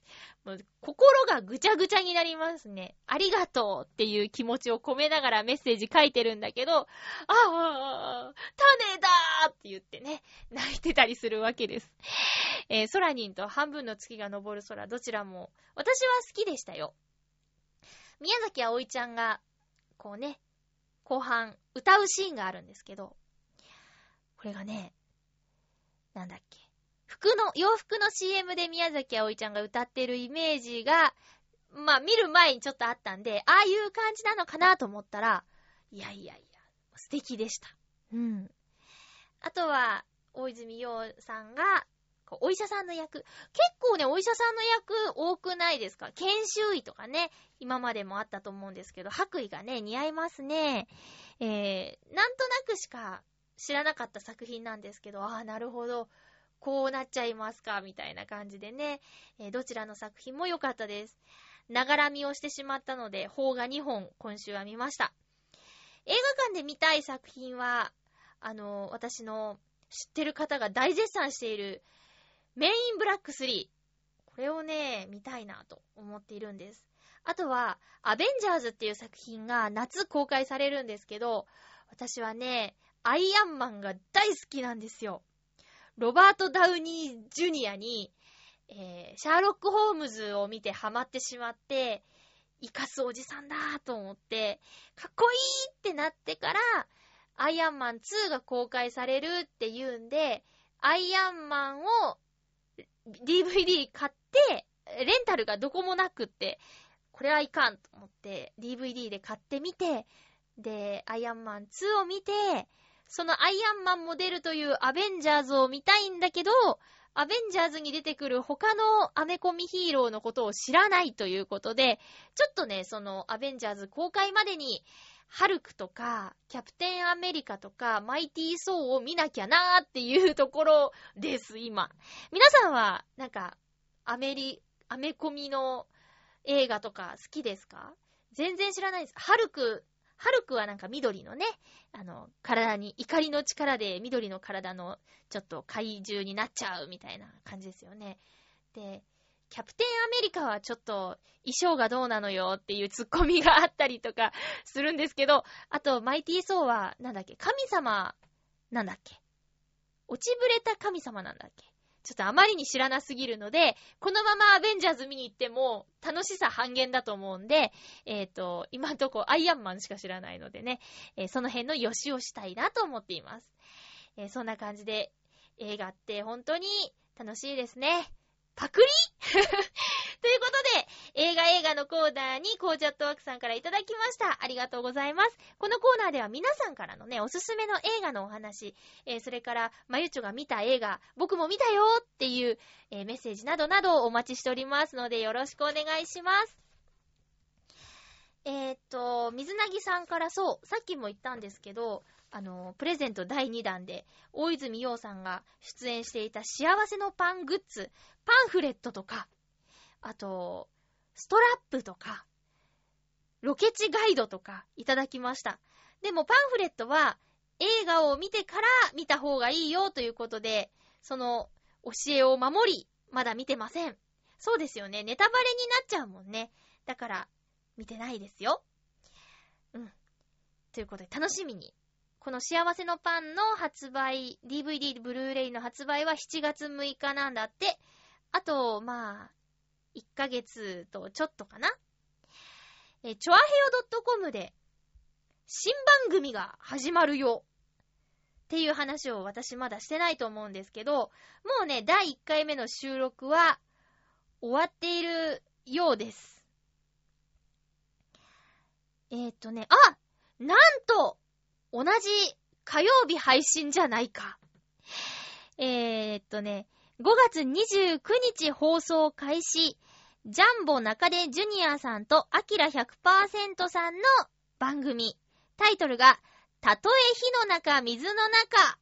S1: もう心がぐちゃぐちゃになりますね。ありがとうっていう気持ちを込めながらメッセージ書いてるんだけど、ああ、種だーって言ってね、泣いてたりするわけです。えー、ソラニンと半分の月が昇る空、どちらも、私は好きでしたよ。宮崎葵ちゃんが、こうね、後半、歌うシーンがあるんですけど、これがね、なんだっけ、服の、洋服の CM で宮崎葵ちゃんが歌ってるイメージが、まあ見る前にちょっとあったんで、ああいう感じなのかなと思ったら、いやいやいや、素敵でした。うん。あとは、大泉洋さんが、お医者さんの役。結構ね、お医者さんの役多くないですか？研修医とかね、今までもあったと思うんですけど、白衣がね、似合いますね。えー、なんとなくしか知らなかった作品なんですけど、ああ、なるほど。こうなっちゃいますか、みたいな感じでね、えーどちらの作品も良かったです。ながら見をしてしまったので、邦画2本今週は見ました。映画館で見たい作品は、あの、私の知ってる方が大絶賛している、メインブラック3。これをね、見たいなと思っているんです。あとは、アベンジャーズっていう作品が夏公開されるんですけど、私はね、アイアンマンが大好きなんですよ。ロバート・ダウニー・ジュニアに、えーシャーロック・ホームズを見てハマってしまって、生かすおじさんだと思って、かっこいいってなってから、アイアンマン2が公開されるっていうんで、アイアンマンを DVD 買って、レンタルがどこもなくって、これはいかんと思って、DVD で買ってみて、で、アイアンマン2を見て、そのアイアンマンも出るというアベンジャーズを見たいんだけど、アベンジャーズに出てくる他のアメコミヒーローのことを知らないということで、ちょっとね、そのアベンジャーズ公開までに、ハルクとか、キャプテンアメリカとか、マイティー・ソーを見なきゃなーっていうところです、今。皆さんは、なんか、アメリ、アメコミの映画とか好きですか？全然知らないです。ハルク、ハルクはなんか緑のね、あの、体に、怒りの力で緑の体のちょっと怪獣になっちゃうみたいな感じですよね。で、キャプテンアメリカはちょっと衣装がどうなのよっていうツッコミがあったりとか <laughs> するんですけど、あと、マイティー・ソーは、なんだっけ、神様、なんだっけ？落ちぶれた神様なんだっけ？ちょっとあまりに知らなすぎるので、このままアベンジャーズ見に行っても楽しさ半減だと思うんで、えっ、と、今んとこアイアンマンしか知らないのでね、えーその辺の予習をしたいなと思っています。えーそんな感じで、映画って本当に楽しいですね。パクリ <laughs> ということで、映画映画のコーナーにコージャットワークさんからいただきました。ありがとうございます。このコーナーでは皆さんからのね、おすすめの映画のお話、えーそれから、まゆちょが見た映画、僕も見たよっていう、えーメッセージなどなどお待ちしておりますので、よろしくお願いします。えーっと、水なぎさんからそう、さっきも言ったんですけど、あの、プレゼント第2弾で、大泉洋さんが出演していた幸せのパングッズ、パンフレットとか、あと、ストラップとか、ロケ地ガイドとかいただきました。でもパンフレットは映画を見てから見た方がいいよということで、その教えを守り、まだ見てません。そうですよね。ネタバレになっちゃうもんね。だから、見てないですよ。うん。ということで、楽しみに。この幸せのパンの発売、DVD、ブルーレイの発売は7月6日なんだって。あと、まあ、1ヶ月とちょっとかな。えー、チョアヘヨ .com で、新番組が始まるよ。っていう話を私まだしてないと思うんですけど、もうね、第1回目の収録は終わっているようです。えー、っとね、あなんと同じ火曜日配信じゃないか。えー、っとね、5月29日放送開始、ジャンボ中根ジュニアさんとアキラ100%さんの番組。タイトルが、たとえ火の中、水の中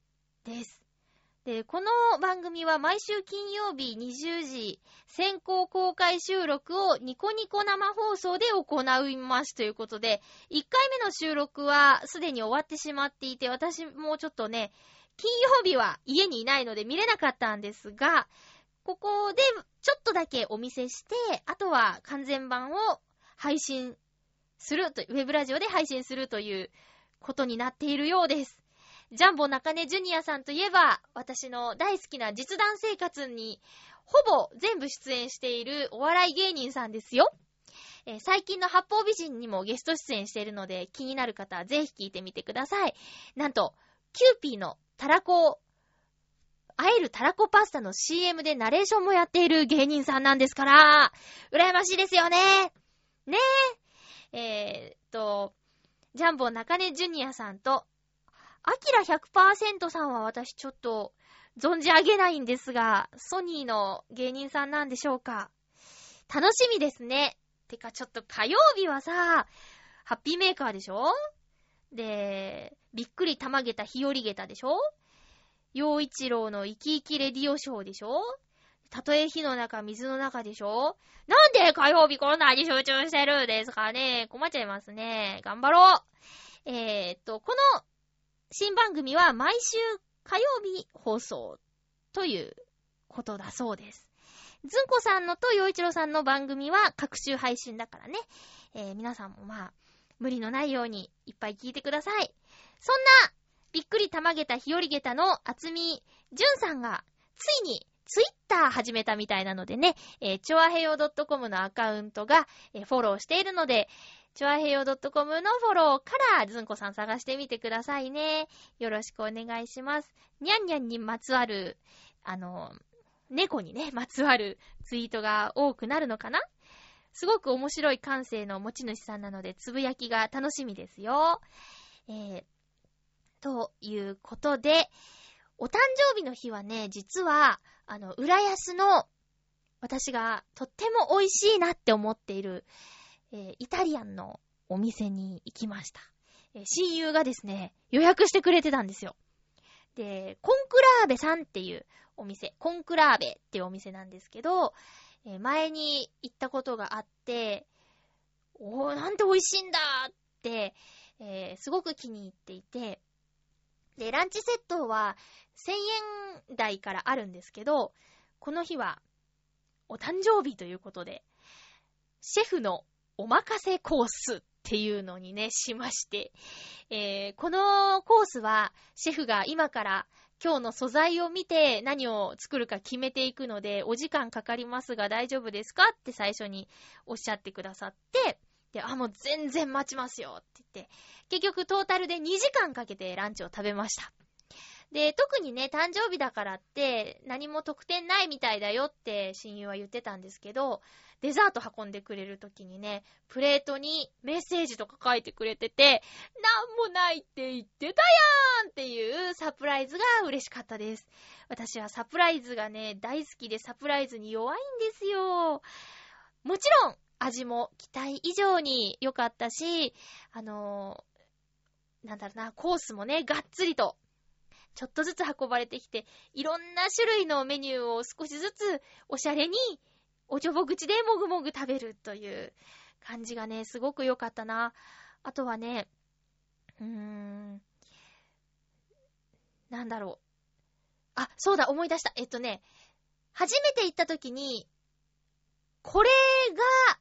S1: です。で、この番組は毎週金曜日20時、先行公開収録をニコニコ生放送で行いますということで、1回目の収録はすでに終わってしまっていて、私もちょっとね、金曜日は家にいないので見れなかったんですが、ここでちょっとだけお見せして、あとは完全版を配信すると、ウェブラジオで配信するということになっているようです。ジャンボ中根ジュニアさんといえば、私の大好きな実弾生活に、ほぼ全部出演しているお笑い芸人さんですよ。えー最近の八方美人にもゲスト出演しているので、気になる方はぜひ聞いてみてください。なんと、キューピーのたらこ会えるたらこパスタの CM でナレーションもやっている芸人さんなんですから、羨ましいですよね。ねえ。えー、っと、ジャンボ中根ジュニアさんと、アキラ100%さんは私ちょっと存じ上げないんですが、ソニーの芸人さんなんでしょうか。楽しみですね。てかちょっと火曜日はさ、ハッピーメーカーでしょ？で、びっくりたまげた日和げたでしょ？陽一郎の生き生きレディオショーでしょ？たとえ火の中、水の中でしょ？なんで火曜日こんなに集中してるんですかね？困っちゃいますね。頑張ろうえー、っと、この新番組は毎週火曜日放送ということだそうです。ずんこさんのと陽一郎さんの番組は各週配信だからね。えー、皆さんもまあ、無理のないようにいっぱい聞いてください。そんな、びっくりたまげた日和げたの厚みじゅんさんが、ついにツイッター始めたみたいなのでね、えー、ちょあへよ .com のアカウントが、えー、フォローしているので、ちょあへよ .com のフォローからずんこさん探してみてくださいね。よろしくお願いします。にゃんにゃんにまつわる、あの、猫にね、まつわるツイートが多くなるのかな？すごく面白い感性の持ち主さんなので、つぶやきが楽しみですよ。えー、ということで、お誕生日の日はね、実は、あの、浦安の、私がとっても美味しいなって思っている、えー、イタリアンのお店に行きました。えー、親友がですね、予約してくれてたんですよ。で、コンクラーベさんっていうお店、コンクラーベっていうお店なんですけど、えー、前に行ったことがあって、おー、なんて美味しいんだって、えー、すごく気に入っていて、で、ランチセットは1000円台からあるんですけど、この日はお誕生日ということで、シェフのお任せコースっていうのにね、しまして、えー、このコースはシェフが今から今日の素材を見て何を作るか決めていくので、お時間かかりますが大丈夫ですかって最初におっしゃってくださって、で、あ、もう全然待ちますよって言って、結局トータルで2時間かけてランチを食べました。で、特にね、誕生日だからって何も特典ないみたいだよって親友は言ってたんですけど、デザート運んでくれる時にね、プレートにメッセージとか書いてくれてて、なんもないって言ってたやーんっていうサプライズが嬉しかったです。私はサプライズがね、大好きでサプライズに弱いんですよ。もちろん、味も期待以上に良かったし、あのー、なんだろうな、コースもね、がっつりと、ちょっとずつ運ばれてきて、いろんな種類のメニューを少しずつおしゃれに、おちょぼ口でもぐもぐ食べるという感じがね、すごく良かったな。あとはね、うーん、なんだろう。あ、そうだ、思い出した。えっとね、初めて行った時に、これが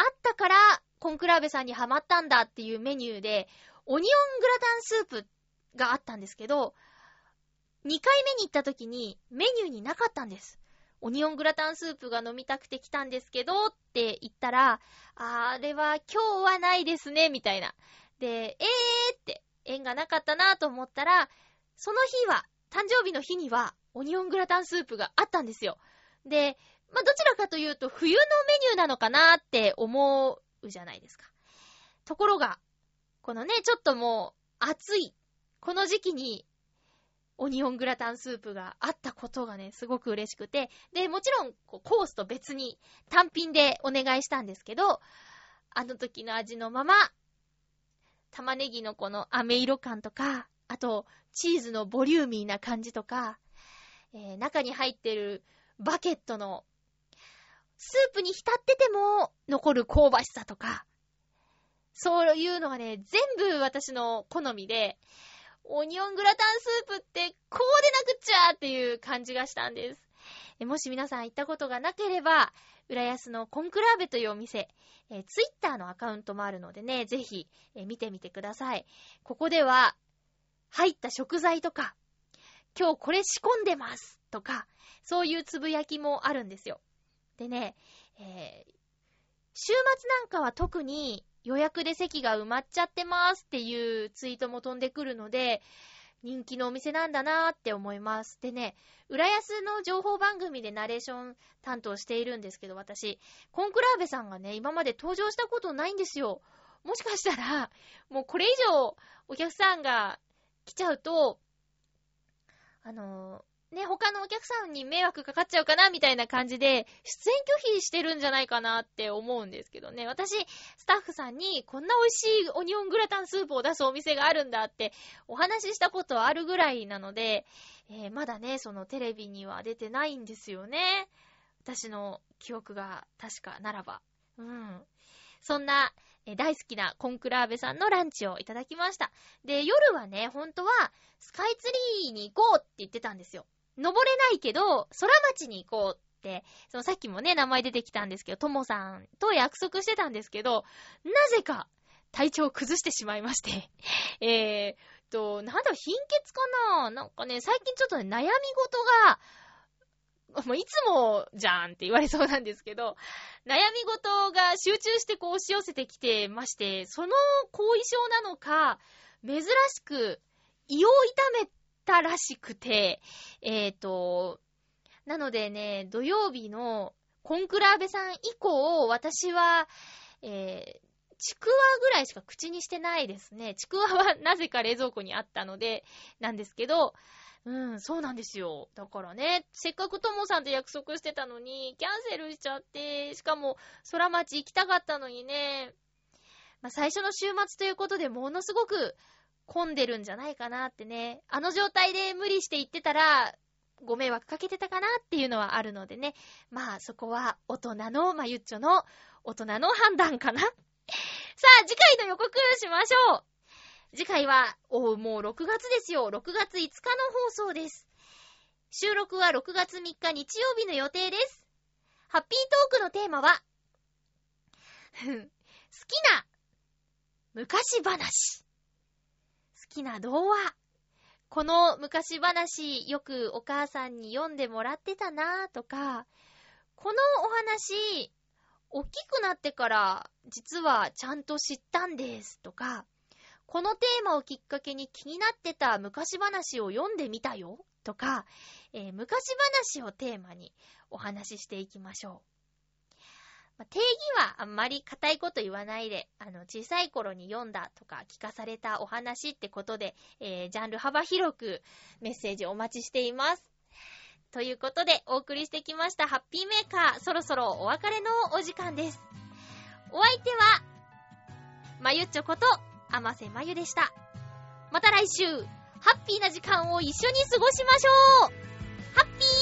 S1: あったから、コンクラーベさんにハマったんだっていうメニューで、オニオングラタンスープがあったんですけど、2回目に行った時にメニューになかったんです。オニオングラタンスープが飲みたくて来たんですけどって言ったら、あれは今日はないですね、みたいな。で、えーって、縁がなかったなと思ったら、その日は、誕生日の日には、オニオングラタンスープがあったんですよ。で、まあ、どちらかというと冬のメニューなのかなって思うじゃないですか。ところが、このね、ちょっともう暑い、この時期にオニオングラタンスープがあったことがね、すごく嬉しくて、で、もちろん、コースと別に単品でお願いしたんですけど、あの時の味のまま、玉ねぎのこの飴色感とか、あと、チーズのボリューミーな感じとか、えー、中に入ってるバケットのスープに浸ってても残る香ばしさとか、そういうのがね、全部私の好みで、オニオングラタンスープってこうでなくっちゃっていう感じがしたんです。もし皆さん行ったことがなければ、浦安のコンクラーベというお店、えー、ツイッターのアカウントもあるのでね、ぜひ、えー、見てみてください。ここでは、入った食材とか、今日これ仕込んでますとか、そういうつぶやきもあるんですよ。でね、えー、週末なんかは特に予約で席が埋まっちゃってますっていうツイートも飛んでくるので、人気のお店なんだなーって思います。でね、浦安の情報番組でナレーション担当しているんですけど、私、コンクラーベさんがね、今まで登場したことないんですよ。もしかしたら、もうこれ以上お客さんが来ちゃうと、あのね、他のお客さんに迷惑かかっちゃうかなみたいな感じで、出演拒否してるんじゃないかなって思うんですけどね。私、スタッフさんにこんな美味しいオニオングラタンスープを出すお店があるんだってお話ししたことあるぐらいなので、えーまだね、そのテレビには出てないんですよね。私の記憶が確かならば。うん。そんな、え大好きなコンクラーベさんのランチをいただきました。で、夜はね、本当はスカイツリーに行こうって言ってたんですよ。登れないけど、空町に行こうって、そのさっきもね、名前出てきたんですけど、ともさんと約束してたんですけど、なぜか体調を崩してしまいまして、<laughs> えーと、なんだろ、貧血かな？なんかね、最近ちょっとね、悩み事が、もういつもじゃんって言われそうなんですけど、悩み事が集中してこう押し寄せてきてまして、その後遺症なのか、珍しく胃を痛めたらしくて、えーと、なのでね、土曜日のコンクラーベさん以降、私は、えー、ちくわぐらいしか口にしてないですね。ちくわはなぜか冷蔵庫にあったので、なんですけど、うん、そうなんですよ。だからね、せっかくともさんと約束してたのに、キャンセルしちゃって、しかも、空町行きたかったのにね、まあ、最初の週末ということでものすごく混んでるんじゃないかなってね。あの状態で無理して行ってたら、ご迷惑かけてたかなっていうのはあるのでね。まあそこは大人の、まあゆっちょの大人の判断かな。<laughs> さあ、次回の予告しましょう。次回は、おうもう6月ですよ。6月5日の放送です。収録は6月3日日曜日の予定です。ハッピートークのテーマは、好きな昔話。きな童話。この昔話よくお母さんに読んでもらってたなぁとか、このお話、大きくなってから実はちゃんと知ったんですとか、このテーマをきっかけに気になってた昔話を読んでみたよとか、えー昔話をテーマにお話ししていきましょう。まあ定義はあんまり固いこと言わないで、あの、小さい頃に読んだとか聞かされたお話ってことで、えージャンル幅広くメッセージお待ちしています。ということで、お送りしてきましたハッピーメーカー、そろそろお別れのお時間です。お相手は、まゆっちょこと、あませまゆでした。また来週、ハッピーな時間を一緒に過ごしましょうハッピー